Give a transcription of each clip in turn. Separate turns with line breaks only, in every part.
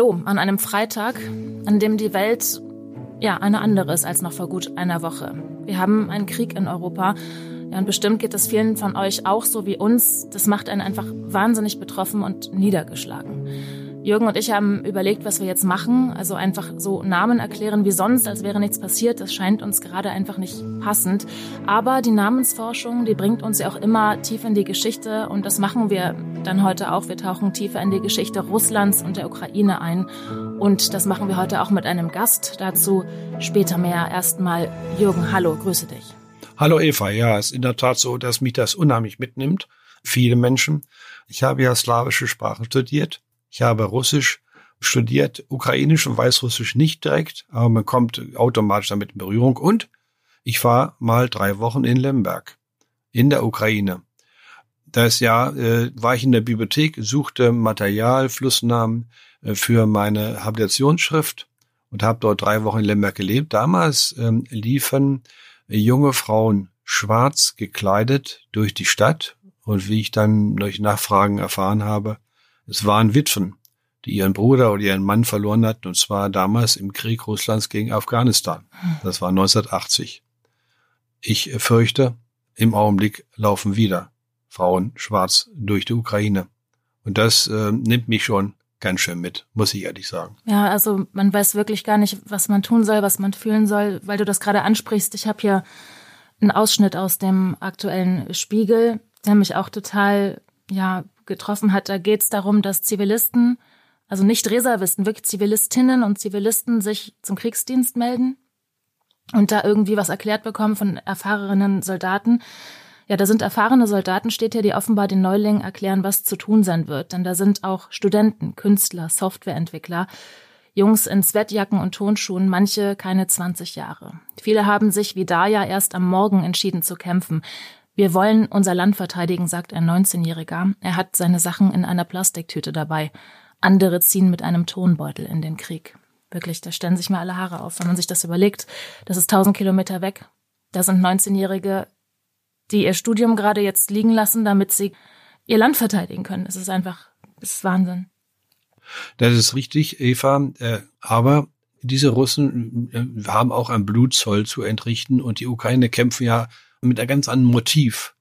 Hallo an einem Freitag, an dem die Welt ja eine andere ist als noch vor gut einer Woche. Wir haben einen Krieg in Europa. Ja, und bestimmt geht es vielen von euch auch so wie uns. Das macht einen einfach wahnsinnig betroffen und niedergeschlagen. Jürgen und ich haben überlegt, was wir jetzt machen. Also einfach so Namen erklären wie sonst, als wäre nichts passiert. Das scheint uns gerade einfach nicht passend. Aber die Namensforschung, die bringt uns ja auch immer tief in die Geschichte. Und das machen wir dann heute auch. Wir tauchen tiefer in die Geschichte Russlands und der Ukraine ein. Und das machen wir heute auch mit einem Gast. Dazu später mehr. Erstmal Jürgen, hallo, grüße dich.
Hallo Eva, ja, es ist in der Tat so, dass mich das unheimlich mitnimmt. Viele Menschen. Ich habe ja slawische Sprachen studiert ich habe Russisch studiert, Ukrainisch und Weißrussisch nicht direkt, aber man kommt automatisch damit in Berührung. Und ich war mal drei Wochen in Lemberg, in der Ukraine. Das Jahr äh, war ich in der Bibliothek, suchte Material, Flussnamen äh, für meine Habilitationsschrift und habe dort drei Wochen in Lemberg gelebt. Damals ähm, liefen junge Frauen schwarz gekleidet durch die Stadt und wie ich dann durch Nachfragen erfahren habe, es waren Witwen, die ihren Bruder oder ihren Mann verloren hatten, und zwar damals im Krieg Russlands gegen Afghanistan. Das war 1980. Ich fürchte, im Augenblick laufen wieder Frauen schwarz durch die Ukraine. Und das äh, nimmt mich schon ganz schön mit, muss ich ehrlich sagen.
Ja, also man weiß wirklich gar nicht, was man tun soll, was man fühlen soll, weil du das gerade ansprichst. Ich habe hier einen Ausschnitt aus dem aktuellen Spiegel, der mich auch total ja getroffen hat. Da geht es darum, dass Zivilisten, also nicht Reservisten, wirklich Zivilistinnen und Zivilisten sich zum Kriegsdienst melden und da irgendwie was erklärt bekommen von erfahrenen Soldaten. Ja, da sind erfahrene Soldaten, steht hier, die offenbar den Neulingen erklären, was zu tun sein wird. Denn da sind auch Studenten, Künstler, Softwareentwickler, Jungs in Sweatjacken und Tonschuhen, manche keine 20 Jahre. Viele haben sich wie Daya erst am Morgen entschieden zu kämpfen. Wir wollen unser Land verteidigen, sagt ein 19-Jähriger. Er hat seine Sachen in einer Plastiktüte dabei. Andere ziehen mit einem Tonbeutel in den Krieg. Wirklich, da stellen sich mir alle Haare auf, wenn man sich das überlegt. Das ist 1000 Kilometer weg. Da sind 19-Jährige, die ihr Studium gerade jetzt liegen lassen, damit sie ihr Land verteidigen können. Es ist einfach, es ist Wahnsinn.
Das ist richtig, Eva. Äh, aber diese Russen äh, haben auch ein Blutzoll zu entrichten und die Ukraine kämpfen ja mit einem ganz anderen Motiv,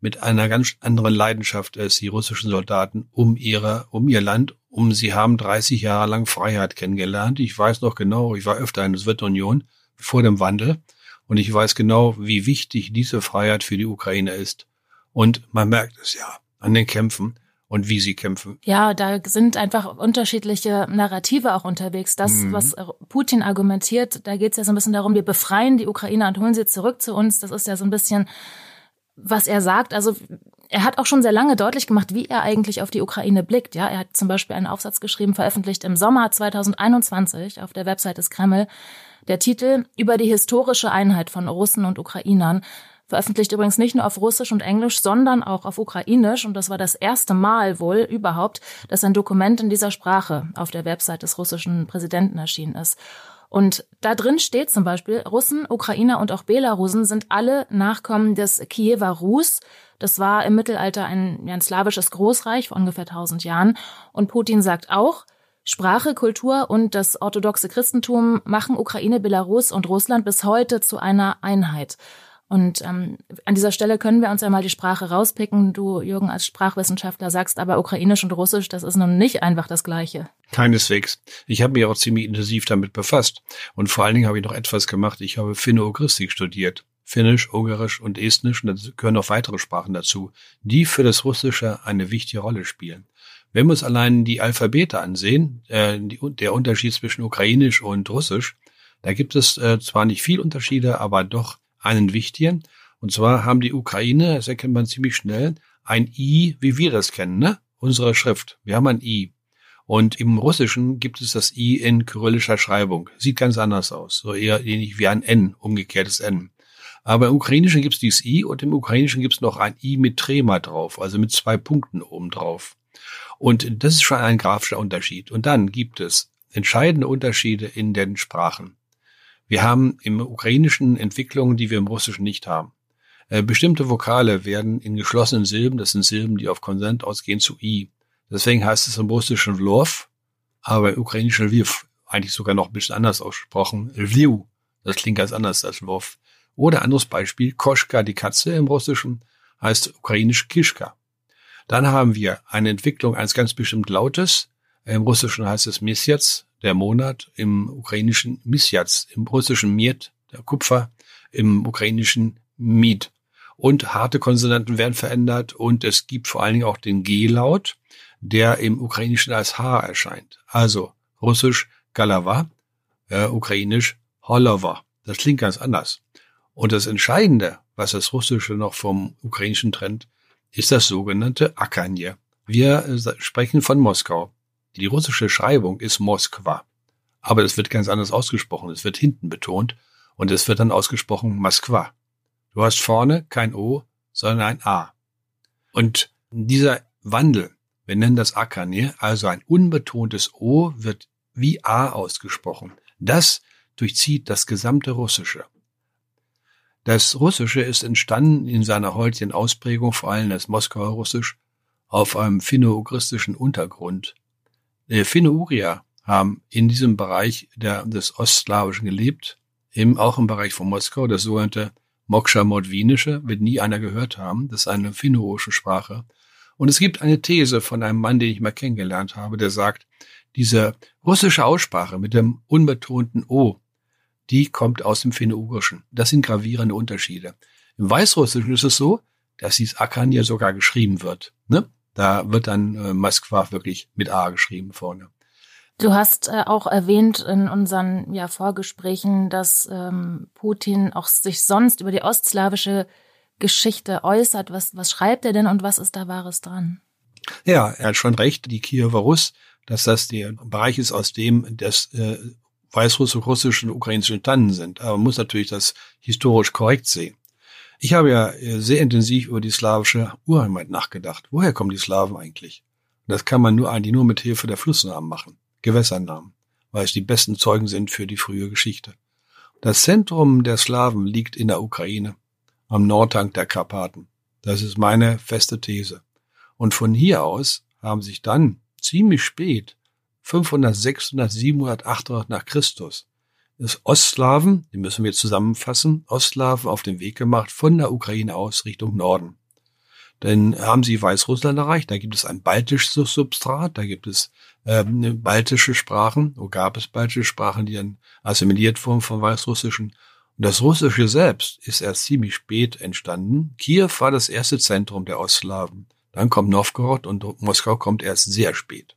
mit einer ganz anderen Leidenschaft als die russischen Soldaten um ihre, um ihr Land, um sie haben 30 Jahre lang Freiheit kennengelernt. Ich weiß noch genau, ich war öfter in der Sowjetunion vor dem Wandel und ich weiß genau, wie wichtig diese Freiheit für die Ukraine ist. Und man merkt es ja an den Kämpfen und wie sie kämpfen.
Ja, da sind einfach unterschiedliche Narrative auch unterwegs. Das, mhm. was Putin argumentiert, da geht es ja so ein bisschen darum, wir befreien die Ukrainer und holen sie zurück zu uns. Das ist ja so ein bisschen, was er sagt. Also er hat auch schon sehr lange deutlich gemacht, wie er eigentlich auf die Ukraine blickt. Ja, er hat zum Beispiel einen Aufsatz geschrieben, veröffentlicht im Sommer 2021 auf der Website des Kreml. Der Titel über die historische Einheit von Russen und Ukrainern veröffentlicht übrigens nicht nur auf Russisch und Englisch, sondern auch auf Ukrainisch. Und das war das erste Mal wohl überhaupt, dass ein Dokument in dieser Sprache auf der Website des russischen Präsidenten erschienen ist. Und da drin steht zum Beispiel, Russen, Ukrainer und auch Belarusen sind alle Nachkommen des Kiewer Rus. Das war im Mittelalter ein, ein slawisches Großreich vor ungefähr 1000 Jahren. Und Putin sagt auch, Sprache, Kultur und das orthodoxe Christentum machen Ukraine, Belarus und Russland bis heute zu einer Einheit. Und ähm, an dieser Stelle können wir uns ja mal die Sprache rauspicken. Du, Jürgen, als Sprachwissenschaftler sagst aber Ukrainisch und Russisch, das ist nun nicht einfach das Gleiche.
Keineswegs. Ich habe mich auch ziemlich intensiv damit befasst. Und vor allen Dingen habe ich noch etwas gemacht. Ich habe Finno-Ugristik studiert. Finnisch, Ungarisch und Estnisch, und da gehören noch weitere Sprachen dazu, die für das Russische eine wichtige Rolle spielen. Wenn wir uns allein die Alphabete ansehen, äh, die, der Unterschied zwischen Ukrainisch und Russisch, da gibt es äh, zwar nicht viel Unterschiede, aber doch einen wichtigen. Und zwar haben die Ukraine, das erkennt man ziemlich schnell, ein I, wie wir das kennen, ne? Unsere Schrift. Wir haben ein I. Und im Russischen gibt es das I in kyrillischer Schreibung. Sieht ganz anders aus. So eher ähnlich wie ein N, umgekehrtes N. Aber im Ukrainischen gibt es dieses I und im Ukrainischen gibt es noch ein I mit Trema drauf, also mit zwei Punkten oben drauf. Und das ist schon ein grafischer Unterschied. Und dann gibt es entscheidende Unterschiede in den Sprachen. Wir haben im Ukrainischen Entwicklungen, die wir im Russischen nicht haben. Äh, bestimmte Vokale werden in geschlossenen Silben, das sind Silben, die auf Konsonant ausgehen, zu I. Deswegen heißt es im Russischen Vlov, aber im ukrainischen Lviv eigentlich sogar noch ein bisschen anders ausgesprochen. Lviv, das klingt ganz anders als Lvov. Oder anderes Beispiel, Koschka, die Katze im Russischen, heißt ukrainisch Kischka. Dann haben wir eine Entwicklung eines ganz bestimmten Lautes. Im Russischen heißt es Mesjac, der Monat, im Ukrainischen Misjac, im Russischen Miet, der Kupfer, im Ukrainischen Miet. Und harte Konsonanten werden verändert und es gibt vor allen Dingen auch den G-Laut, der im Ukrainischen als H erscheint. Also Russisch Galava, äh, Ukrainisch Holova. Das klingt ganz anders. Und das Entscheidende, was das Russische noch vom Ukrainischen trennt, ist das sogenannte Akanje. Wir äh, sprechen von Moskau. Die russische Schreibung ist Moskwa. Aber das wird ganz anders ausgesprochen. Es wird hinten betont und es wird dann ausgesprochen Moskwa. Du hast vorne kein O, sondern ein A. Und dieser Wandel, wir nennen das Akanje, also ein unbetontes O wird wie A ausgesprochen. Das durchzieht das gesamte Russische. Das Russische ist entstanden in seiner heutigen Ausprägung, vor allem das Moskauer Russisch, auf einem finno-ugristischen Untergrund. Die Finno-Ugrier haben in diesem Bereich der, des Ostslawischen gelebt, eben auch im Bereich von Moskau, das sogenannte Moksha-Modwinische, wird nie einer gehört haben, das ist eine finno-urische Sprache. Und es gibt eine These von einem Mann, den ich mal kennengelernt habe, der sagt, diese russische Aussprache mit dem unbetonten O, die kommt aus dem Finno-Ugrischen. Das sind gravierende Unterschiede. Im Weißrussischen ist es so, dass dieses Akan ja sogar geschrieben wird. Ne? Da wird dann äh, Moskwa wirklich mit A geschrieben vorne.
Du hast äh, auch erwähnt in unseren ja, Vorgesprächen, dass ähm, Putin auch sich sonst über die ostslawische Geschichte äußert. Was, was schreibt er denn und was ist da Wahres dran?
Ja, er hat schon recht, die Kiewer Russ, dass das der Bereich ist, aus dem das äh, weißrussisch-russischen und ukrainischen Tannen sind. Aber man muss natürlich das historisch korrekt sehen. Ich habe ja äh, sehr intensiv über die slawische Urheimat nachgedacht. Woher kommen die Slawen eigentlich? das kann man nur eigentlich nur mit Hilfe der Flussnamen machen, Gewässernamen, weil es die besten Zeugen sind für die frühe Geschichte. Das Zentrum der Slawen liegt in der Ukraine, am Nordhang der Karpaten. Das ist meine feste These. Und von hier aus haben sich dann ziemlich spät 500, 600, 700, 800 nach Christus ist Ostslawen, die müssen wir zusammenfassen, Ostslawen auf den Weg gemacht von der Ukraine aus Richtung Norden. Dann haben sie Weißrussland erreicht, da gibt es ein baltisches Substrat, da gibt es ähm, baltische Sprachen, wo gab es baltische Sprachen, die dann assimiliert wurden vom Weißrussischen. Und das Russische selbst ist erst ziemlich spät entstanden. Kiew war das erste Zentrum der Ostslawen. Dann kommt Novgorod und Moskau kommt erst sehr spät.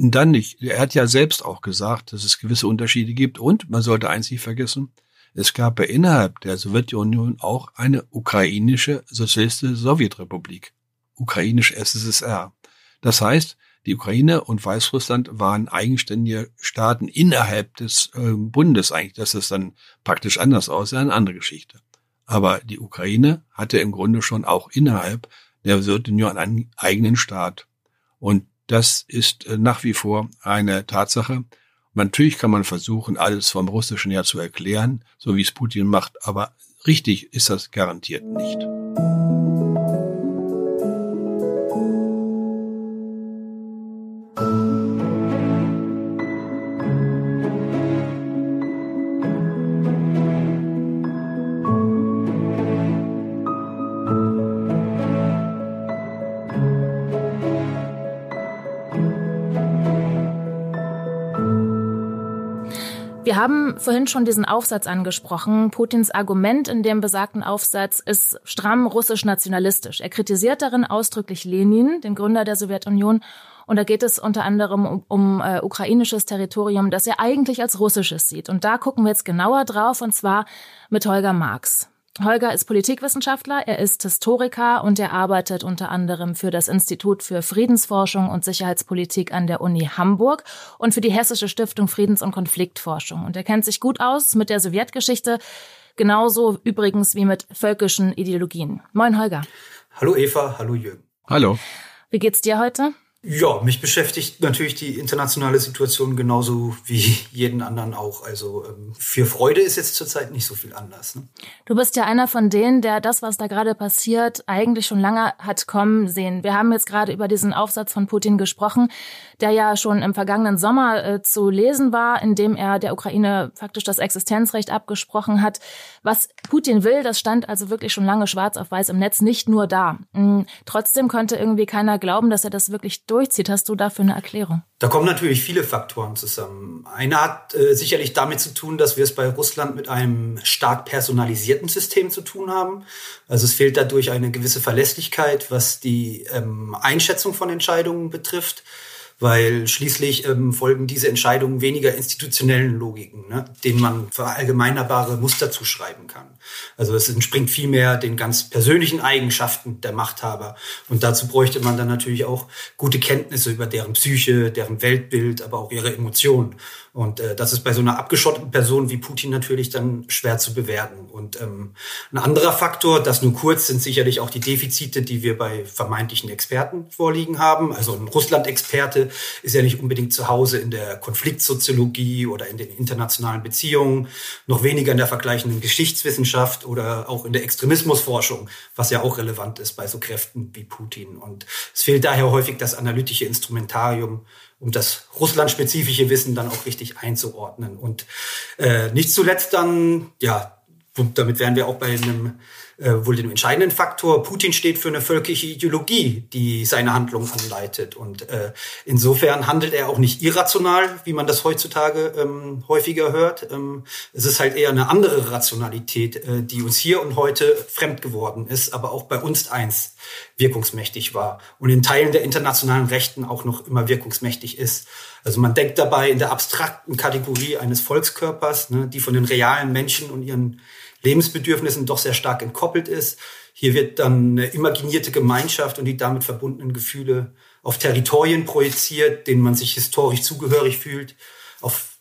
Dann nicht. Er hat ja selbst auch gesagt, dass es gewisse Unterschiede gibt und man sollte eins nicht vergessen, es gab ja innerhalb der Sowjetunion auch eine ukrainische sozialistische Sowjetrepublik, ukrainisch SSSR. Das heißt, die Ukraine und Weißrussland waren eigenständige Staaten innerhalb des äh, Bundes eigentlich. Dass es dann praktisch anders aussah, eine andere Geschichte. Aber die Ukraine hatte im Grunde schon auch innerhalb der Sowjetunion einen eigenen Staat. Und das ist äh, nach wie vor eine Tatsache. Natürlich kann man versuchen, alles vom Russischen her zu erklären, so wie es Putin macht, aber richtig ist das garantiert nicht.
Haben vorhin schon diesen Aufsatz angesprochen. Putins Argument in dem besagten Aufsatz ist stramm russisch-nationalistisch. Er kritisiert darin ausdrücklich Lenin, den Gründer der Sowjetunion. Und da geht es unter anderem um, um äh, ukrainisches Territorium, das er eigentlich als russisches sieht. Und da gucken wir jetzt genauer drauf, und zwar mit Holger Marx. Holger ist Politikwissenschaftler, er ist Historiker und er arbeitet unter anderem für das Institut für Friedensforschung und Sicherheitspolitik an der Uni Hamburg und für die Hessische Stiftung Friedens- und Konfliktforschung. Und er kennt sich gut aus mit der Sowjetgeschichte, genauso übrigens wie mit völkischen Ideologien. Moin Holger.
Hallo Eva, hallo Jürgen.
Hallo.
Wie geht's dir heute?
Ja, mich beschäftigt natürlich die internationale Situation genauso wie jeden anderen auch. Also ähm, für Freude ist jetzt zurzeit nicht so viel anders. Ne?
Du bist ja einer von denen, der das, was da gerade passiert, eigentlich schon lange hat kommen sehen. Wir haben jetzt gerade über diesen Aufsatz von Putin gesprochen, der ja schon im vergangenen Sommer äh, zu lesen war, in dem er der Ukraine faktisch das Existenzrecht abgesprochen hat. Was Putin will, das stand also wirklich schon lange schwarz auf weiß im Netz, nicht nur da. Mhm. Trotzdem konnte irgendwie keiner glauben, dass er das wirklich durchzieht. Hast du dafür eine Erklärung?
Da kommen natürlich viele Faktoren zusammen. Einer hat äh, sicherlich damit zu tun, dass wir es bei Russland mit einem stark personalisierten System zu tun haben. Also es fehlt dadurch eine gewisse Verlässlichkeit, was die ähm, Einschätzung von Entscheidungen betrifft weil schließlich ähm, folgen diese Entscheidungen weniger institutionellen Logiken, ne, denen man verallgemeinerbare Muster zuschreiben kann. Also es entspringt vielmehr den ganz persönlichen Eigenschaften der Machthaber. Und dazu bräuchte man dann natürlich auch gute Kenntnisse über deren Psyche, deren Weltbild, aber auch ihre Emotionen. Und äh, das ist bei so einer abgeschotteten Person wie Putin natürlich dann schwer zu bewerten. Und ähm, ein anderer Faktor, das nur kurz, sind sicherlich auch die Defizite, die wir bei vermeintlichen Experten vorliegen haben. Also ein Russland-Experte ist ja nicht unbedingt zu Hause in der Konfliktsoziologie oder in den internationalen Beziehungen, noch weniger in der vergleichenden Geschichtswissenschaft oder auch in der Extremismusforschung, was ja auch relevant ist bei so Kräften wie Putin. Und es fehlt daher häufig das analytische Instrumentarium, um das russlandspezifische Wissen dann auch richtig einzuordnen. Und äh, nicht zuletzt dann, ja, damit wären wir auch bei einem wohl den entscheidenden Faktor. Putin steht für eine völkische Ideologie, die seine Handlung anleitet. Und äh, insofern handelt er auch nicht irrational, wie man das heutzutage ähm, häufiger hört. Ähm, es ist halt eher eine andere Rationalität, äh, die uns hier und heute fremd geworden ist, aber auch bei uns eins wirkungsmächtig war und in Teilen der internationalen Rechten auch noch immer wirkungsmächtig ist. Also man denkt dabei in der abstrakten Kategorie eines Volkskörpers, ne, die von den realen Menschen und ihren Lebensbedürfnissen doch sehr stark entkoppelt ist. Hier wird dann eine imaginierte Gemeinschaft und die damit verbundenen Gefühle auf Territorien projiziert, denen man sich historisch zugehörig fühlt, auf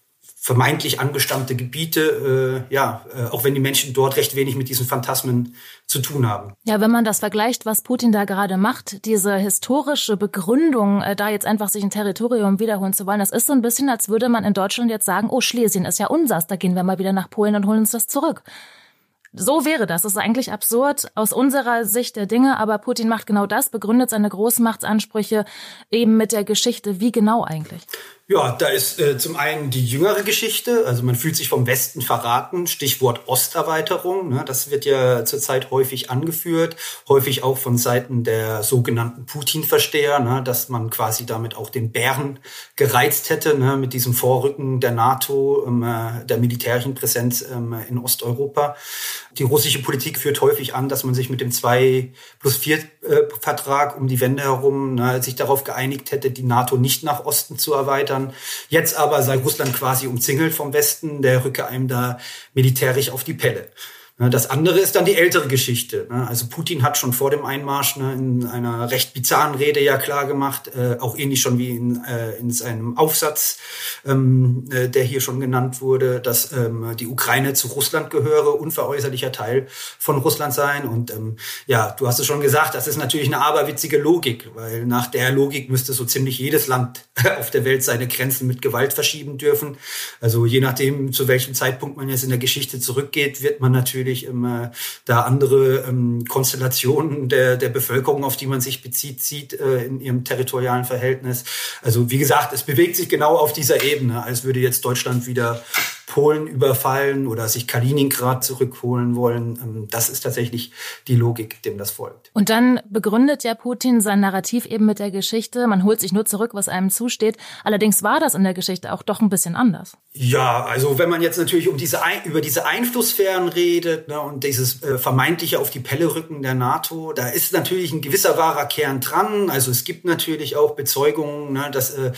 vermeintlich angestammte Gebiete, äh, ja, äh, auch wenn die Menschen dort recht wenig mit diesen Phantasmen zu tun haben.
Ja, wenn man das vergleicht, was Putin da gerade macht, diese historische Begründung, äh, da jetzt einfach sich ein Territorium wiederholen zu wollen, das ist so ein bisschen, als würde man in Deutschland jetzt sagen, oh, Schlesien ist ja unsers, da gehen wir mal wieder nach Polen und holen uns das zurück. So wäre das. Das ist eigentlich absurd aus unserer Sicht der Dinge, aber Putin macht genau das, begründet seine Großmachtsansprüche eben mit der Geschichte. Wie genau eigentlich?
Ja, da ist äh, zum einen die jüngere Geschichte, also man fühlt sich vom Westen verraten, Stichwort Osterweiterung, ne, das wird ja zurzeit häufig angeführt, häufig auch von Seiten der sogenannten Putin-Versteher, ne, dass man quasi damit auch den Bären gereizt hätte, ne, mit diesem Vorrücken der NATO, ähm, äh, der militärischen Präsenz ähm, in Osteuropa. Die russische Politik führt häufig an, dass man sich mit dem 2 plus 4 äh, Vertrag um die Wende herum ne, sich darauf geeinigt hätte, die NATO nicht nach Osten zu erweitern erweitern. Jetzt aber sei Russland quasi umzingelt vom Westen, der rücke einem da militärisch auf die Pelle. Ne, das andere ist dann die ältere Geschichte. Ne. Also Putin hat schon vor dem Einmarsch ne, in einer recht bizarren Rede ja klar gemacht, äh, auch ähnlich schon wie in, äh, in seinem Aufsatz, ähm, äh, der hier schon genannt wurde, dass ähm, die Ukraine zu Russland gehöre, unveräußerlicher Teil von Russland sein. Und ähm, ja, du hast es schon gesagt, das ist natürlich eine aberwitzige Logik, weil nach der Logik müsste so ziemlich jedes Land auf der Welt seine Grenzen mit Gewalt verschieben dürfen. Also je nachdem, zu welchem Zeitpunkt man jetzt in der Geschichte zurückgeht, wird man natürlich natürlich immer da andere ähm, Konstellationen der, der Bevölkerung, auf die man sich bezieht, sieht äh, in ihrem territorialen Verhältnis. Also wie gesagt, es bewegt sich genau auf dieser Ebene, als würde jetzt Deutschland wieder Polen überfallen oder sich Kaliningrad zurückholen wollen. Ähm, das ist tatsächlich die Logik, dem das folgt.
Und dann begründet ja Putin sein Narrativ eben mit der Geschichte. Man holt sich nur zurück, was einem zusteht. Allerdings war das in der Geschichte auch doch ein bisschen anders.
Ja, also wenn man jetzt natürlich um diese über diese Einflusssphären redet ne, und dieses äh, vermeintliche auf die Pelle rücken der NATO, da ist natürlich ein gewisser wahrer Kern dran. Also es gibt natürlich auch Bezeugungen, ne, dass äh,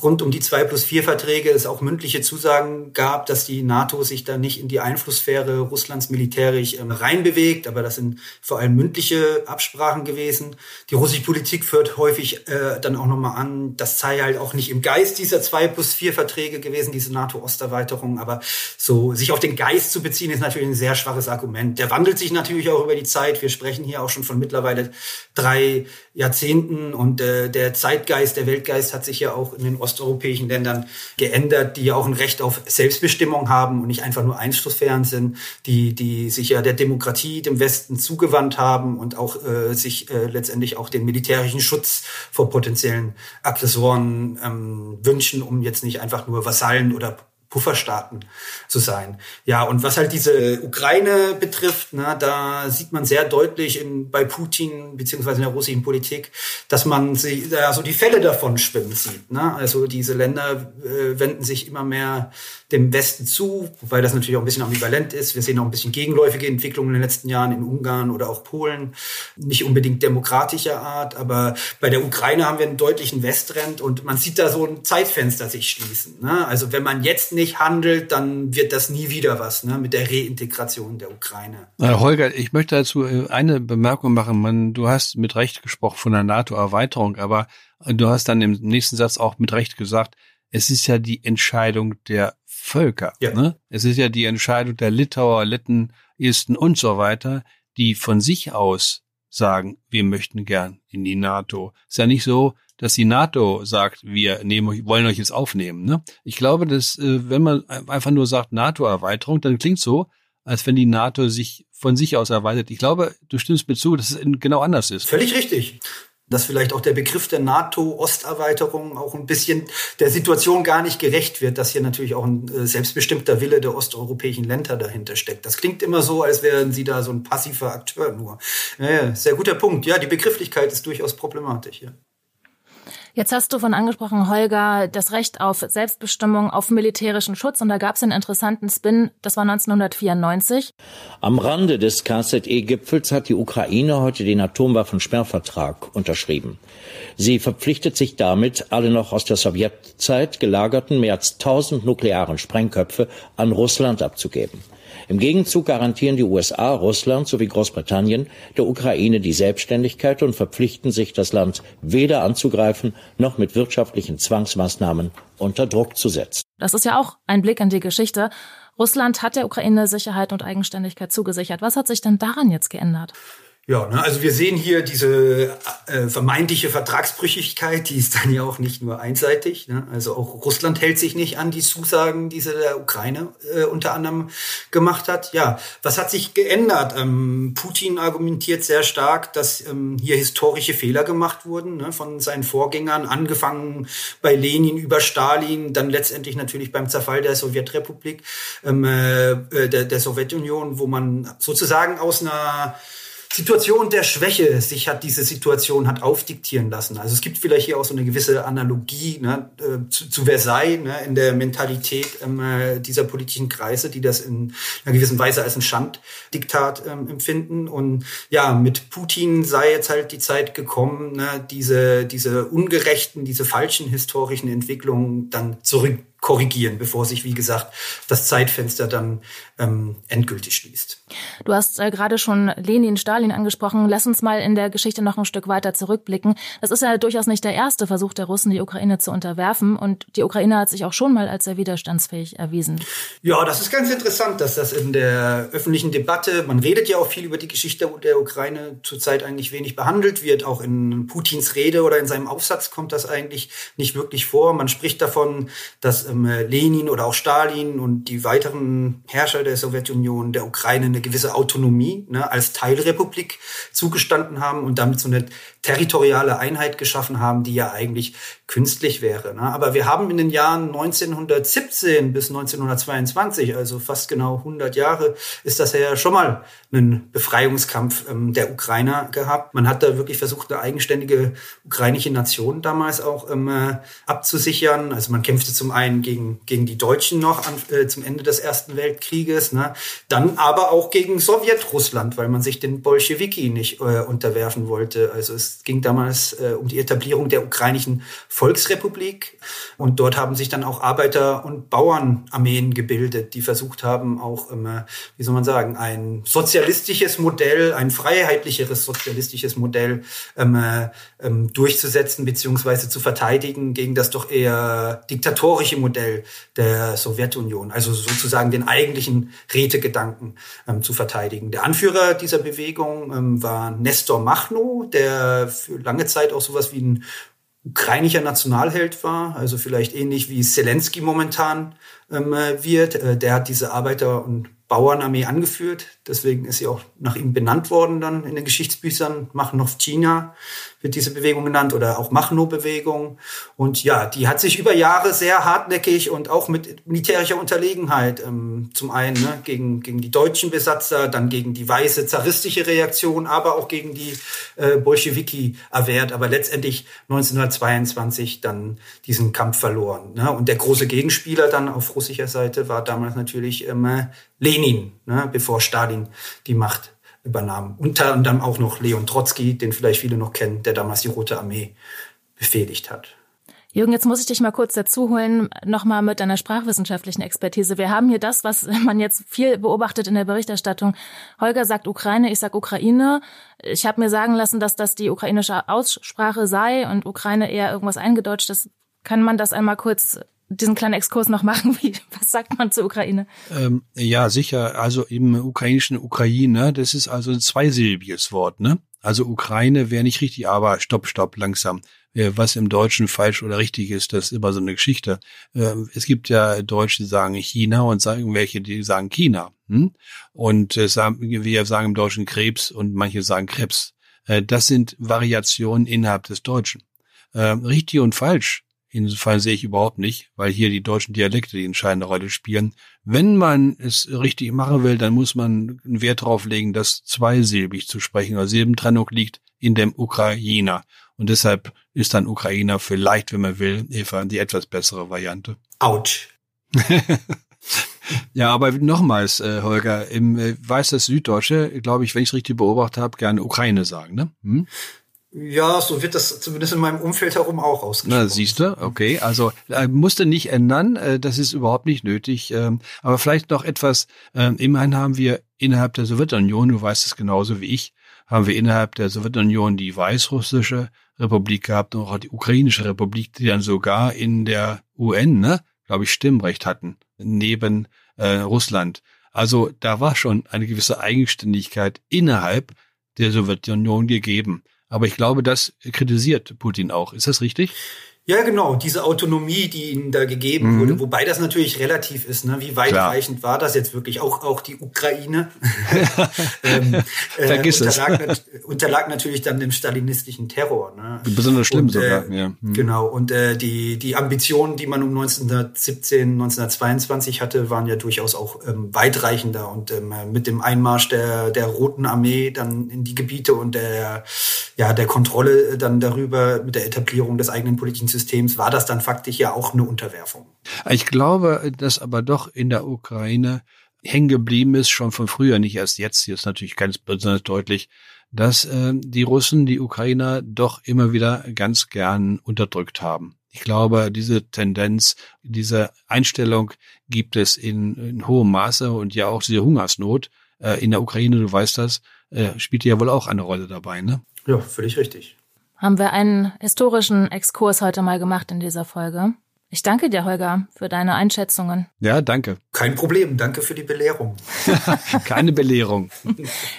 rund um die 2 plus 4 Verträge es auch mündliche Zusagen gab, dass die NATO sich da nicht in die Einflusssphäre Russlands militärisch ähm, reinbewegt, aber das sind vor allem mündliche Absprachen gewesen. Die russische Politik führt häufig äh, dann auch nochmal an, das sei halt auch nicht im Geist dieser zwei plus vier Verträge gewesen, diese NATO-Osterweiterung, aber so sich auf den Geist zu beziehen, ist natürlich ein sehr schwaches Argument. Der wandelt sich natürlich auch über die Zeit. Wir sprechen hier auch schon von mittlerweile drei Jahrzehnten und äh, der Zeitgeist, der Weltgeist hat sich ja auch in den osteuropäischen Ländern geändert, die ja auch ein Recht auf Selbstbestimmung haben und nicht einfach nur Einflusssphären sind, die, die sich ja der Demokratie, dem Westen zugewandt haben und auch äh, sich äh, letztendlich auch den militärischen Schutz vor potenziellen Aggressoren ähm, wünschen, um jetzt nicht einfach nur Vasallen oder Pufferstaaten zu sein. Ja, und was halt diese Ukraine betrifft, ne, da sieht man sehr deutlich in, bei Putin beziehungsweise in der russischen Politik, dass man sie, ja, so die Fälle davon schwimmen sieht. Ne? Also diese Länder äh, wenden sich immer mehr dem Westen zu, wobei das natürlich auch ein bisschen ambivalent ist. Wir sehen auch ein bisschen gegenläufige Entwicklungen in den letzten Jahren in Ungarn oder auch Polen. Nicht unbedingt demokratischer Art, aber bei der Ukraine haben wir einen deutlichen Westrend und man sieht da so ein Zeitfenster sich schließen. Ne? Also wenn man jetzt nicht handelt, dann wird das nie wieder was ne? mit der Reintegration der Ukraine.
Na, Holger, ich möchte dazu äh, eine Bemerkung machen. Man, du hast mit Recht gesprochen von der NATO-Erweiterung, aber du hast dann im nächsten Satz auch mit Recht gesagt, es ist ja die Entscheidung der Völker. Ja. Ne? Es ist ja die Entscheidung der Litauer, Litten, Esten und so weiter, die von sich aus sagen, wir möchten gern in die NATO. Es ist ja nicht so, dass die NATO sagt, wir nehmen, wollen euch jetzt aufnehmen. Ne? Ich glaube, dass äh, wenn man einfach nur sagt NATO-Erweiterung, dann klingt so, als wenn die NATO sich von sich aus erweitert. Ich glaube, du stimmst mir zu, dass es genau anders ist.
Völlig richtig dass vielleicht auch der Begriff der NATO-Osterweiterung auch ein bisschen der Situation gar nicht gerecht wird, dass hier natürlich auch ein äh, selbstbestimmter Wille der osteuropäischen Länder dahinter steckt. Das klingt immer so, als wären sie da so ein passiver Akteur nur. Ja, sehr guter Punkt. Ja, die Begrifflichkeit ist durchaus problematisch. Ja.
Jetzt hast du von angesprochen, Holger, das Recht auf Selbstbestimmung, auf militärischen Schutz. Und da gab es einen interessanten Spin, das war 1994.
Am Rande des KZE-Gipfels hat die Ukraine heute den Atomwaffensperrvertrag unterschrieben. Sie verpflichtet sich damit, alle noch aus der Sowjetzeit gelagerten mehr als 1000 nuklearen Sprengköpfe an Russland abzugeben. Im Gegenzug garantieren die USA, Russland sowie Großbritannien der Ukraine die Selbstständigkeit und verpflichten sich, das Land weder anzugreifen noch mit wirtschaftlichen Zwangsmaßnahmen unter Druck zu setzen.
Das ist ja auch ein Blick in die Geschichte. Russland hat der Ukraine Sicherheit und Eigenständigkeit zugesichert. Was hat sich denn daran jetzt geändert?
Ja, ne, also wir sehen hier diese äh, vermeintliche Vertragsbrüchigkeit, die ist dann ja auch nicht nur einseitig. Ne? Also auch Russland hält sich nicht an die Zusagen, die sie der Ukraine äh, unter anderem gemacht hat. Ja, was hat sich geändert? Ähm, Putin argumentiert sehr stark, dass ähm, hier historische Fehler gemacht wurden ne, von seinen Vorgängern, angefangen bei Lenin über Stalin, dann letztendlich natürlich beim Zerfall der Sowjetrepublik, ähm, äh, der, der Sowjetunion, wo man sozusagen aus einer Situation der Schwäche sich hat diese Situation hat aufdiktieren lassen. Also es gibt vielleicht hier auch so eine gewisse Analogie ne, äh, zu, zu Versailles ne, in der Mentalität ähm, äh, dieser politischen Kreise, die das in einer gewissen Weise als ein Schanddiktat ähm, empfinden. Und ja, mit Putin sei jetzt halt die Zeit gekommen, ne, diese, diese ungerechten, diese falschen historischen Entwicklungen dann zurück korrigieren, bevor sich, wie gesagt, das Zeitfenster dann ähm, endgültig schließt.
Du hast äh, gerade schon Lenin, Stalin angesprochen. Lass uns mal in der Geschichte noch ein Stück weiter zurückblicken. Das ist ja durchaus nicht der erste Versuch der Russen, die Ukraine zu unterwerfen. Und die Ukraine hat sich auch schon mal als sehr widerstandsfähig erwiesen.
Ja, das ist ganz interessant, dass das in der öffentlichen Debatte, man redet ja auch viel über die Geschichte der Ukraine, zurzeit eigentlich wenig behandelt wird. Auch in Putins Rede oder in seinem Aufsatz kommt das eigentlich nicht wirklich vor. Man spricht davon, dass ähm, Lenin oder auch Stalin und die weiteren Herrscher der Sowjetunion der Ukraine eine gewisse Autonomie ne, als Teilrepublik zugestanden haben und damit so eine territoriale Einheit geschaffen haben, die ja eigentlich künstlich wäre. Ne? Aber wir haben in den Jahren 1917 bis 1922, also fast genau 100 Jahre, ist das ja schon mal einen Befreiungskampf ähm, der Ukrainer gehabt. Man hat da wirklich versucht, eine eigenständige ukrainische Nation damals auch ähm, äh, abzusichern. Also man kämpfte zum einen gegen, gegen die Deutschen noch an, äh, zum Ende des Ersten Weltkrieges, ne? dann aber auch gegen Sowjetrussland, weil man sich den Bolschewiki nicht äh, unterwerfen wollte. Also es ging damals äh, um die Etablierung der ukrainischen Volksrepublik und dort haben sich dann auch Arbeiter- und Bauernarmeen gebildet, die versucht haben, auch immer, wie soll man sagen, ein sozialistisches Modell, ein freiheitlicheres sozialistisches Modell ähm, äh, ähm, durchzusetzen beziehungsweise zu verteidigen gegen das doch eher diktatorische Modell der Sowjetunion, also sozusagen den eigentlichen Rätegedanken ähm, zu verteidigen. Der Anführer dieser Bewegung ähm, war Nestor Machno, der für lange Zeit auch sowas wie ein ukrainischer Nationalheld war, also vielleicht ähnlich wie Zelensky momentan ähm, wird. Äh, der hat diese Arbeiter- und Bauernarmee angeführt. Deswegen ist sie auch nach ihm benannt worden dann in den Geschichtsbüchern. China wird diese Bewegung genannt oder auch Machno-Bewegung. Und ja, die hat sich über Jahre sehr hartnäckig und auch mit militärischer Unterlegenheit ähm, zum einen ne, gegen, gegen die deutschen Besatzer, dann gegen die weiße zaristische Reaktion, aber auch gegen die äh, Bolschewiki erwehrt, aber letztendlich 1922 dann diesen Kampf verloren. Ne? Und der große Gegenspieler dann auf russischer Seite war damals natürlich ähm, Lenin, ne, bevor Stalin die Macht übernahm. Unter anderem auch noch Leon Trotzki, den vielleicht viele noch kennen, der damals die Rote Armee befehligt hat.
Jürgen, jetzt muss ich dich mal kurz dazu holen, nochmal mit deiner sprachwissenschaftlichen Expertise. Wir haben hier das, was man jetzt viel beobachtet in der Berichterstattung. Holger sagt Ukraine, ich sag Ukraine. Ich habe mir sagen lassen, dass das die ukrainische Aussprache sei und Ukraine eher irgendwas eingedeutschtes. Kann man das einmal kurz diesen kleinen Exkurs noch machen? Wie, was sagt man zur Ukraine?
Ähm, ja, sicher. Also im ukrainischen Ukraine, das ist also ein zweisilbiges Wort, ne? Also Ukraine wäre nicht richtig, aber stopp, stopp, langsam. Äh, was im Deutschen falsch oder richtig ist, das ist immer so eine Geschichte. Ähm, es gibt ja Deutsche, die sagen China und sagen welche, die sagen China. Hm? Und äh, wir sagen im Deutschen Krebs und manche sagen Krebs. Äh, das sind Variationen innerhalb des Deutschen. Ähm, richtig und falsch Insofern sehe ich überhaupt nicht, weil hier die deutschen Dialekte die entscheidende Rolle spielen. Wenn man es richtig machen will, dann muss man einen Wert darauf legen, dass zweisilbig zu sprechen oder Silbentrennung liegt in dem Ukrainer. Und deshalb ist dann Ukrainer vielleicht, wenn man will, Eva, die etwas bessere Variante.
Autsch.
ja, aber nochmals, äh, Holger, im äh, weiß das Süddeutsche, glaube ich, wenn ich es richtig beobachtet habe, gerne Ukraine sagen, ne? Hm?
Ja, so wird das zumindest in meinem Umfeld herum auch ausgesprochen.
Na, siehst du, okay. Also äh, musste nicht ändern, äh, das ist überhaupt nicht nötig. Ähm, aber vielleicht noch etwas, äh, immerhin haben wir innerhalb der Sowjetunion, du weißt es genauso wie ich, haben wir innerhalb der Sowjetunion die weißrussische Republik gehabt und auch die ukrainische Republik, die dann sogar in der UN, ne, glaube ich, Stimmrecht hatten, neben äh, Russland. Also da war schon eine gewisse Eigenständigkeit innerhalb der Sowjetunion gegeben. Aber ich glaube, das kritisiert Putin auch. Ist das richtig?
Ja, genau, diese Autonomie, die ihnen da gegeben mhm. wurde, wobei das natürlich relativ ist. Ne? Wie weitreichend Klar. war das jetzt wirklich? Auch, auch die Ukraine
ähm, äh, Vergiss
unterlag, es. unterlag natürlich dann dem stalinistischen Terror. Ne?
Besonders schlimm
und,
sogar.
Äh, ja. Mhm. Genau, und äh, die, die Ambitionen, die man um 1917, 1922 hatte, waren ja durchaus auch ähm, weitreichender. Und ähm, mit dem Einmarsch der, der Roten Armee dann in die Gebiete und der, ja, der Kontrolle dann darüber mit der Etablierung des eigenen politischen Systems war das dann faktisch ja auch eine Unterwerfung.
Ich glaube, dass aber doch in der Ukraine hängen geblieben ist, schon von früher, nicht erst jetzt, hier ist natürlich ganz besonders deutlich, dass äh, die Russen die Ukrainer doch immer wieder ganz gern unterdrückt haben. Ich glaube, diese Tendenz, diese Einstellung gibt es in, in hohem Maße und ja auch diese Hungersnot äh, in der Ukraine, du weißt das, äh, spielt ja wohl auch eine Rolle dabei, ne?
Ja, völlig richtig
haben wir einen historischen Exkurs heute mal gemacht in dieser Folge. Ich danke dir, Holger, für deine Einschätzungen.
Ja, danke.
Kein Problem. Danke für die Belehrung.
Keine Belehrung.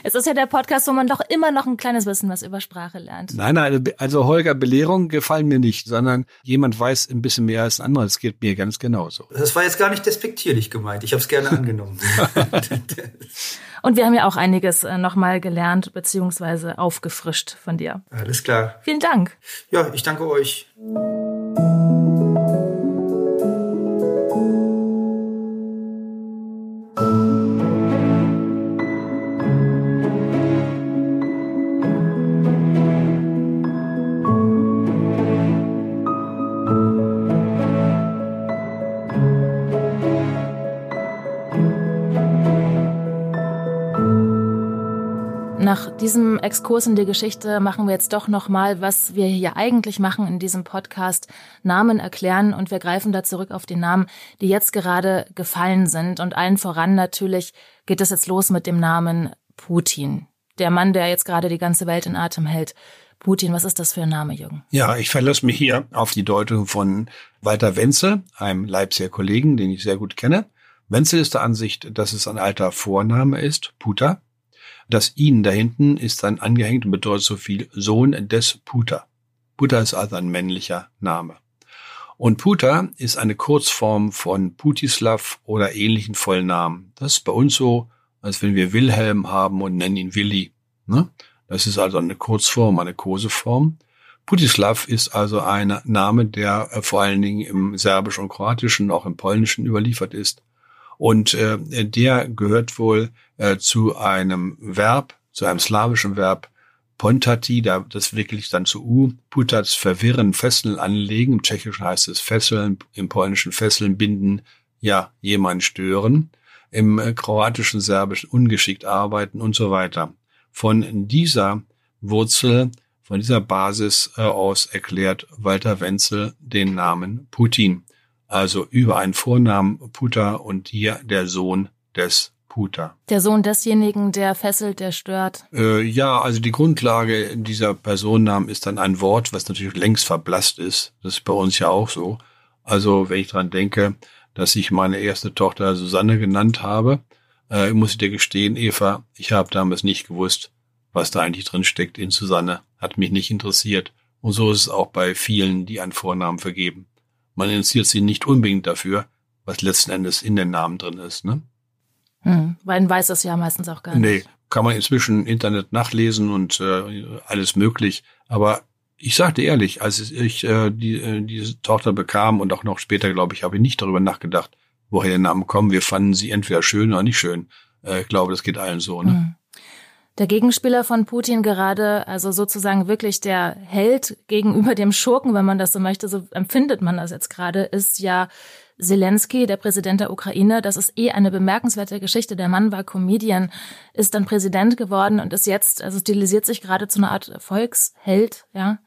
Es ist ja der Podcast, wo man doch immer noch ein kleines bisschen was über Sprache lernt.
Nein, nein, also Holger, Belehrung gefallen mir nicht, sondern jemand weiß ein bisschen mehr als ein anderer. Das geht mir ganz genauso.
Das war jetzt gar nicht despektierlich gemeint. Ich habe es gerne angenommen.
Und wir haben ja auch einiges äh, nochmal gelernt beziehungsweise aufgefrischt von dir.
Alles klar.
Vielen Dank.
Ja, ich danke euch.
Exkurs in die Geschichte machen wir jetzt doch nochmal, was wir hier eigentlich machen in diesem Podcast, Namen erklären und wir greifen da zurück auf die Namen, die jetzt gerade gefallen sind. Und allen voran natürlich geht es jetzt los mit dem Namen Putin. Der Mann, der jetzt gerade die ganze Welt in Atem hält. Putin, was ist das für ein Name, Jürgen?
Ja, ich verlasse mich hier auf die Deutung von Walter Wenzel, einem Leipziger Kollegen, den ich sehr gut kenne. Wenzel ist der Ansicht, dass es ein alter Vorname ist, Puta. Das ihn da hinten ist dann angehängt und bedeutet so viel Sohn des Puta. Puta ist also ein männlicher Name. Und Puta ist eine Kurzform von Putislav oder ähnlichen Vollnamen. Das ist bei uns so, als wenn wir Wilhelm haben und nennen ihn Willi. Ne? Das ist also eine Kurzform, eine Koseform. Putislav ist also ein Name, der äh, vor allen Dingen im Serbischen und Kroatischen, auch im Polnischen überliefert ist. Und äh, der gehört wohl äh, zu einem Verb, zu einem slawischen Verb, Pontati, da, das wirklich dann zu U, Putats verwirren, fesseln, anlegen. Im Tschechischen heißt es fesseln, im Polnischen fesseln, binden, ja, jemand stören. Im äh, Kroatischen, Serbischen ungeschickt arbeiten und so weiter. Von dieser Wurzel, von dieser Basis äh, aus erklärt Walter Wenzel den Namen Putin. Also über einen Vornamen Puta und hier der Sohn des Puta.
Der Sohn desjenigen, der fesselt, der stört.
Äh, ja, also die Grundlage dieser Personennamen ist dann ein Wort, was natürlich längst verblasst ist. Das ist bei uns ja auch so. Also wenn ich dran denke, dass ich meine erste Tochter Susanne genannt habe, äh, muss ich dir gestehen, Eva, ich habe damals nicht gewusst, was da eigentlich drin steckt in Susanne. Hat mich nicht interessiert. Und so ist es auch bei vielen, die einen Vornamen vergeben. Man interessiert sich nicht unbedingt dafür, was letzten Endes in den Namen drin ist. Ne?
Hm, man weiß es ja meistens auch gar nicht. Nee,
kann man inzwischen im Internet nachlesen und äh, alles möglich. Aber ich sagte ehrlich, als ich äh, die, äh, diese Tochter bekam und auch noch später, glaube ich, habe ich nicht darüber nachgedacht, woher der Name kommt. Wir fanden sie entweder schön oder nicht schön. Äh, ich glaube, das geht allen so. Ne? Mhm.
Der Gegenspieler von Putin gerade, also sozusagen wirklich der Held gegenüber dem Schurken, wenn man das so möchte, so empfindet man das jetzt gerade, ist ja Zelensky, der Präsident der Ukraine. Das ist eh eine bemerkenswerte Geschichte. Der Mann war Comedian, ist dann Präsident geworden und ist jetzt, also stilisiert sich gerade zu einer Art Volksheld, ja.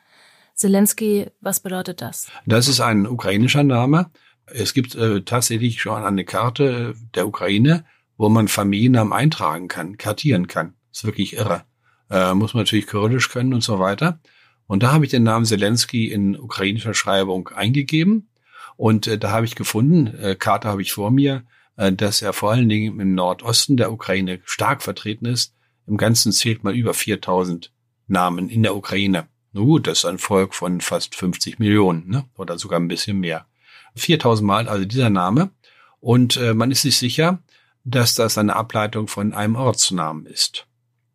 Zelensky, was bedeutet das?
Das ist ein ukrainischer Name. Es gibt äh, tatsächlich schon eine Karte der Ukraine, wo man Familiennamen eintragen kann, kartieren kann. Das ist wirklich irre. Äh, muss man natürlich Kyrillisch können und so weiter. Und da habe ich den Namen Zelensky in ukrainischer Schreibung eingegeben. Und äh, da habe ich gefunden, äh, Karte habe ich vor mir, äh, dass er vor allen Dingen im Nordosten der Ukraine stark vertreten ist. Im Ganzen zählt man über 4000 Namen in der Ukraine. Na gut, das ist ein Volk von fast 50 Millionen ne? oder sogar ein bisschen mehr. 4000 Mal also dieser Name. Und äh, man ist sich sicher, dass das eine Ableitung von einem Ortsnamen ist.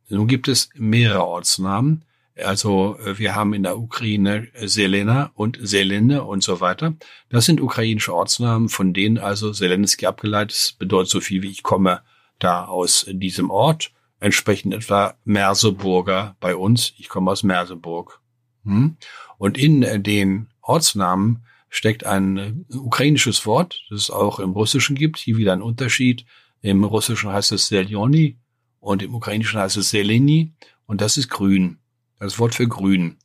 Nun gibt es mehrere Ortsnamen. Also äh, wir haben in der Ukraine Selena und Selene und so weiter. Das sind ukrainische Ortsnamen, von denen also Zelensky abgeleitet ist, bedeutet so viel wie ich komme da aus diesem Ort. Entsprechend etwa Merseburger bei uns. Ich komme aus Merseburg. Hm? Und in den Ortsnamen steckt ein äh, ukrainisches Wort, das es auch im Russischen gibt. Hier wieder ein Unterschied. Im Russischen heißt es Selioni und im Ukrainischen heißt es Seleni und das ist grün. Das Wort für grün.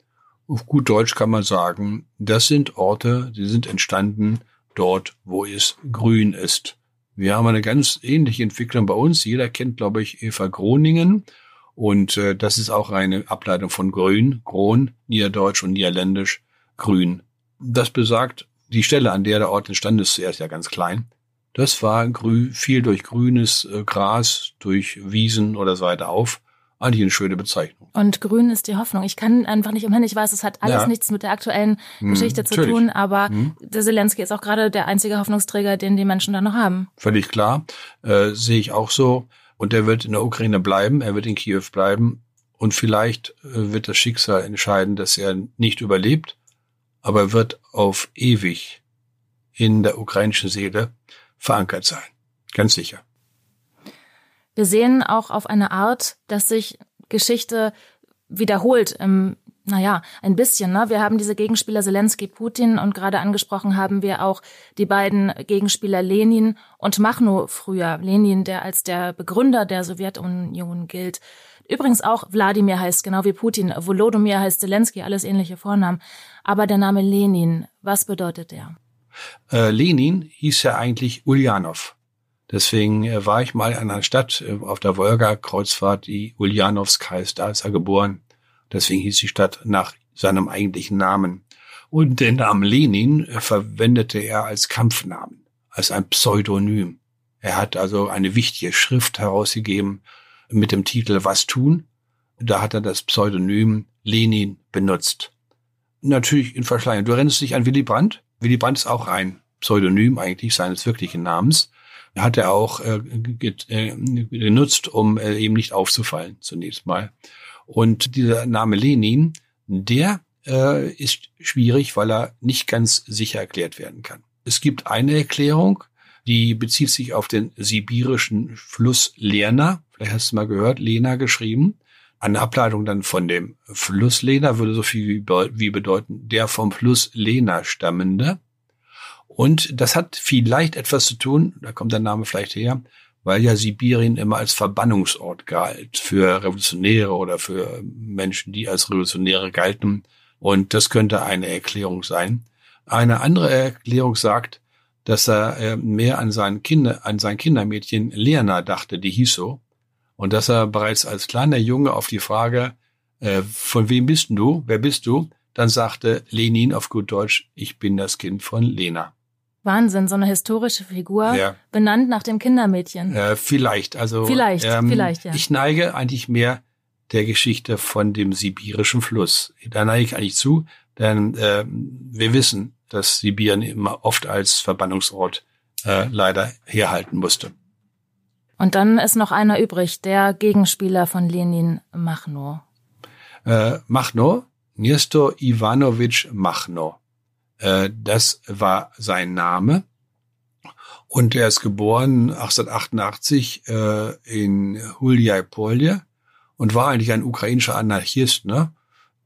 Auf gut Deutsch kann man sagen, das sind Orte, die sind entstanden dort, wo es grün ist. Wir haben eine ganz ähnliche Entwicklung bei uns. Jeder kennt, glaube ich, Eva Groningen. Und äh, das ist auch eine Ableitung von grün, Gron, Niederdeutsch und Niederländisch, grün. Das besagt, die Stelle, an der der Ort entstanden ist, zuerst ja ganz klein. Das war grün, viel durch grünes äh, Gras, durch Wiesen oder so weiter auf. Eigentlich eine schöne Bezeichnung.
Und grün ist die Hoffnung. Ich kann einfach nicht umhin. Ich weiß, es hat alles ja. nichts mit der aktuellen hm, Geschichte zu natürlich. tun, aber hm. der Zelensky ist auch gerade der einzige Hoffnungsträger, den die Menschen da noch haben.
Völlig klar. Äh, sehe ich auch so. Und er wird in der Ukraine bleiben, er wird in Kiew bleiben. Und vielleicht äh, wird das Schicksal entscheiden, dass er nicht überlebt aber wird auf ewig in der ukrainischen Seele verankert sein. Ganz sicher.
Wir sehen auch auf eine Art, dass sich Geschichte wiederholt im Naja, ein bisschen. Ne? Wir haben diese Gegenspieler Zelensky, Putin und gerade angesprochen haben wir auch die beiden Gegenspieler Lenin und Machno früher. Lenin, der als der Begründer der Sowjetunion gilt. Übrigens auch Wladimir heißt genau wie Putin, Volodymyr heißt Zelensky, alles ähnliche Vornamen. Aber der Name Lenin, was bedeutet der?
Äh, Lenin hieß ja eigentlich Ulyanov. Deswegen äh, war ich mal in einer Stadt äh, auf der Wolga-Kreuzfahrt, die Ulyanovsk heißt, da ist er geboren. Deswegen hieß die Stadt nach seinem eigentlichen Namen. Und den Namen Lenin äh, verwendete er als Kampfnamen, als ein Pseudonym. Er hat also eine wichtige Schrift herausgegeben mit dem Titel Was tun? Da hat er das Pseudonym Lenin benutzt. Natürlich in Verschleierung. Du erinnerst dich an Willy Brandt? Willy Brandt ist auch ein Pseudonym eigentlich seines wirklichen Namens. Hat er auch äh, äh genutzt, um äh, eben nicht aufzufallen, zunächst mal. Und dieser Name Lenin, der äh, ist schwierig, weil er nicht ganz sicher erklärt werden kann. Es gibt eine Erklärung, die bezieht sich auf den sibirischen Fluss Lerna. Vielleicht hast du mal gehört, Lena geschrieben. Eine Ableitung dann von dem Fluss Lena würde so viel wie bedeuten, der vom Fluss Lena stammende. Und das hat vielleicht etwas zu tun, da kommt der Name vielleicht her, weil ja Sibirien immer als Verbannungsort galt für Revolutionäre oder für Menschen, die als Revolutionäre galten. Und das könnte eine Erklärung sein. Eine andere Erklärung sagt, dass er äh, mehr an sein, Kinder, an sein Kindermädchen Lena dachte, die hieß so. Und dass er bereits als kleiner Junge auf die Frage, äh, von wem bist du, wer bist du, dann sagte Lenin auf gut Deutsch, ich bin das Kind von Lena.
Wahnsinn, so eine historische Figur, ja. benannt nach dem Kindermädchen.
Äh, vielleicht, also.
Vielleicht, ähm, vielleicht, ja.
Ich neige eigentlich mehr der Geschichte von dem sibirischen Fluss. Da neige ich eigentlich zu, denn äh, wir wissen, dass Sibirien immer oft als Verbannungsort äh, leider herhalten musste.
Und dann ist noch einer übrig, der Gegenspieler von Lenin, Machno.
Äh, Machno, Nestor Ivanovich Machno. Äh, das war sein Name. Und er ist geboren 1888 äh, in Huljai Polje und war eigentlich ein ukrainischer Anarchist, ne?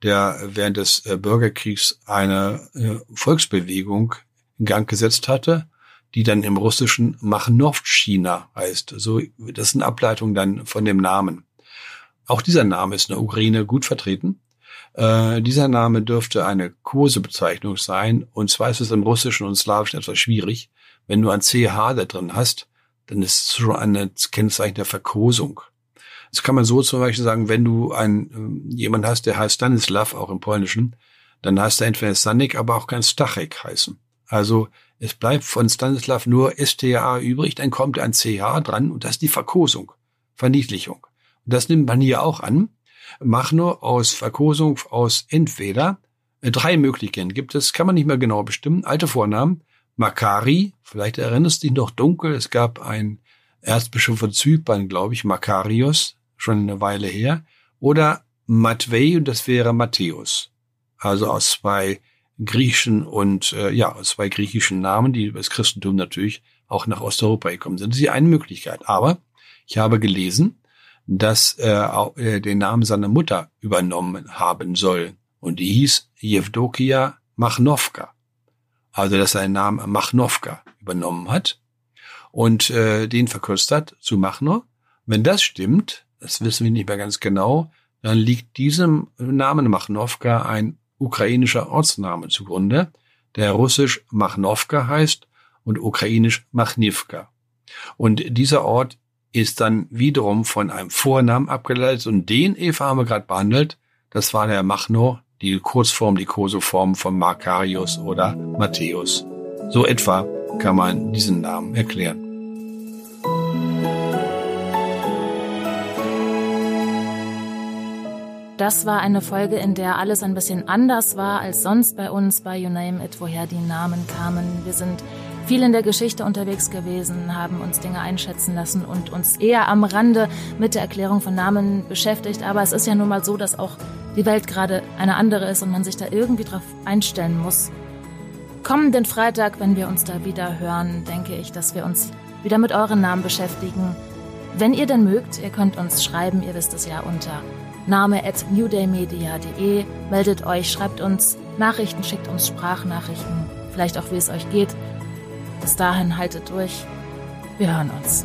der während des äh, Bürgerkriegs eine Volksbewegung in Gang gesetzt hatte, die dann im Russischen Machnovchina heißt. So, das ist eine Ableitung dann von dem Namen. Auch dieser Name ist in der Ukraine gut vertreten. Äh, dieser Name dürfte eine Kursebezeichnung sein, und zwar ist es im Russischen und Slawischen etwas schwierig. Wenn du ein CH da drin hast, dann ist es schon ein Kennzeichen der Verkosung. Das kann man so zum Beispiel sagen, wenn du einen, äh, jemand hast, der heißt Stanislav, auch im Polnischen, dann heißt er entweder Stanik, aber auch ganz Stachek heißen. Also es bleibt von Stanislav nur STA übrig, dann kommt ein CH dran und das ist die Verkosung, Verniedlichung. Und das nimmt man hier auch an. Machno aus Verkosung aus entweder äh, drei Möglichkeiten gibt es, kann man nicht mehr genau bestimmen. Alte Vornamen, Makari, vielleicht erinnerst du dich noch dunkel, es gab einen Erzbischof von Zypern, glaube ich, Makarios, schon eine Weile her, oder Matvei und das wäre Matthäus. Also aus zwei griechischen und äh, ja, aus zwei griechischen Namen, die über das Christentum natürlich auch nach Osteuropa gekommen sind. Das ist die eine Möglichkeit. Aber ich habe gelesen, dass er äh, den Namen seiner Mutter übernommen haben soll. Und die hieß Jewdokia Machnowka. Also, dass er den Namen Machnowka übernommen hat und äh, den verkürzt hat zu Machno. Wenn das stimmt, das wissen wir nicht mehr ganz genau, dann liegt diesem Namen Machnowka ein ukrainischer Ortsname zugrunde, der russisch Machnowka heißt und ukrainisch Machnivka. Und dieser Ort ist dann wiederum von einem Vornamen abgeleitet und den Eva haben wir gerade behandelt. Das war der Machno, die Kurzform, die Kosoform von Makarius oder Matthäus. So etwa kann man diesen Namen erklären.
Das war eine Folge, in der alles ein bisschen anders war als sonst bei uns bei You Name It, woher die Namen kamen. Wir sind viel in der Geschichte unterwegs gewesen, haben uns Dinge einschätzen lassen und uns eher am Rande mit der Erklärung von Namen beschäftigt. Aber es ist ja nun mal so, dass auch die Welt gerade eine andere ist und man sich da irgendwie drauf einstellen muss. Kommenden Freitag, wenn wir uns da wieder hören, denke ich, dass wir uns wieder mit euren Namen beschäftigen. Wenn ihr denn mögt, ihr könnt uns schreiben, ihr wisst es ja unter name at newdaymedia.de. Meldet euch, schreibt uns Nachrichten, schickt uns Sprachnachrichten, vielleicht auch wie es euch geht. Bis dahin haltet durch. Wir hören uns.